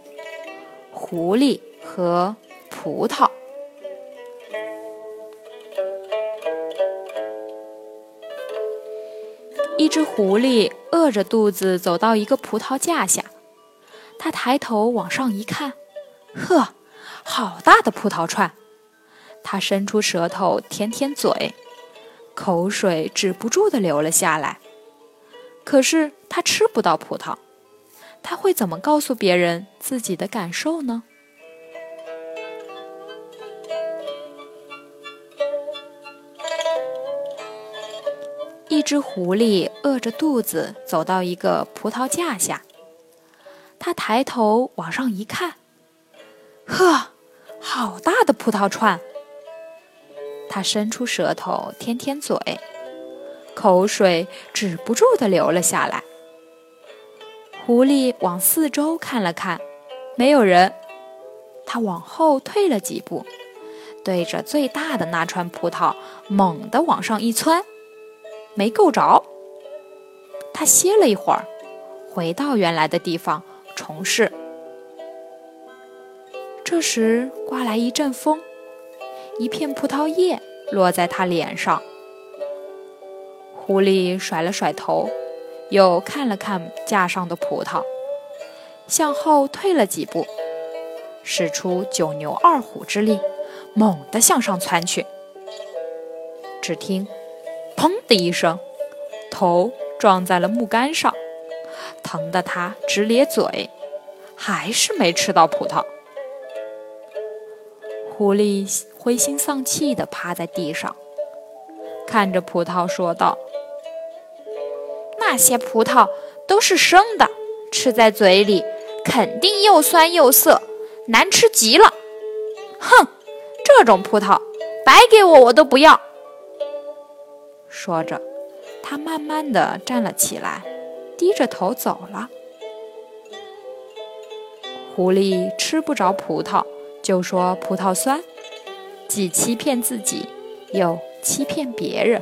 《狐狸和葡萄》。一只狐狸饿着肚子走到一个葡萄架下，它抬头往上一看，呵，好大的葡萄串！它伸出舌头舔舔嘴，口水止不住的流了下来。可是它吃不到葡萄。他会怎么告诉别人自己的感受呢？一只狐狸饿着肚子走到一个葡萄架下，他抬头往上一看，呵，好大的葡萄串！他伸出舌头舔舔嘴，口水止不住的流了下来。狐狸往四周看了看，没有人。他往后退了几步，对着最大的那串葡萄猛地往上一窜，没够着。他歇了一会儿，回到原来的地方重试。这时刮来一阵风，一片葡萄叶落在他脸上。狐狸甩了甩头。又看了看架上的葡萄，向后退了几步，使出九牛二虎之力，猛地向上窜去。只听“砰”的一声，头撞在了木杆上，疼得他直咧嘴，还是没吃到葡萄。狐狸灰心丧气地趴在地上，看着葡萄说道。那些葡萄都是生的，吃在嘴里肯定又酸又涩，难吃极了。哼，这种葡萄白给我我都不要。说着，他慢慢的站了起来，低着头走了。狐狸吃不着葡萄，就说葡萄酸，既欺骗自己，又欺骗别人。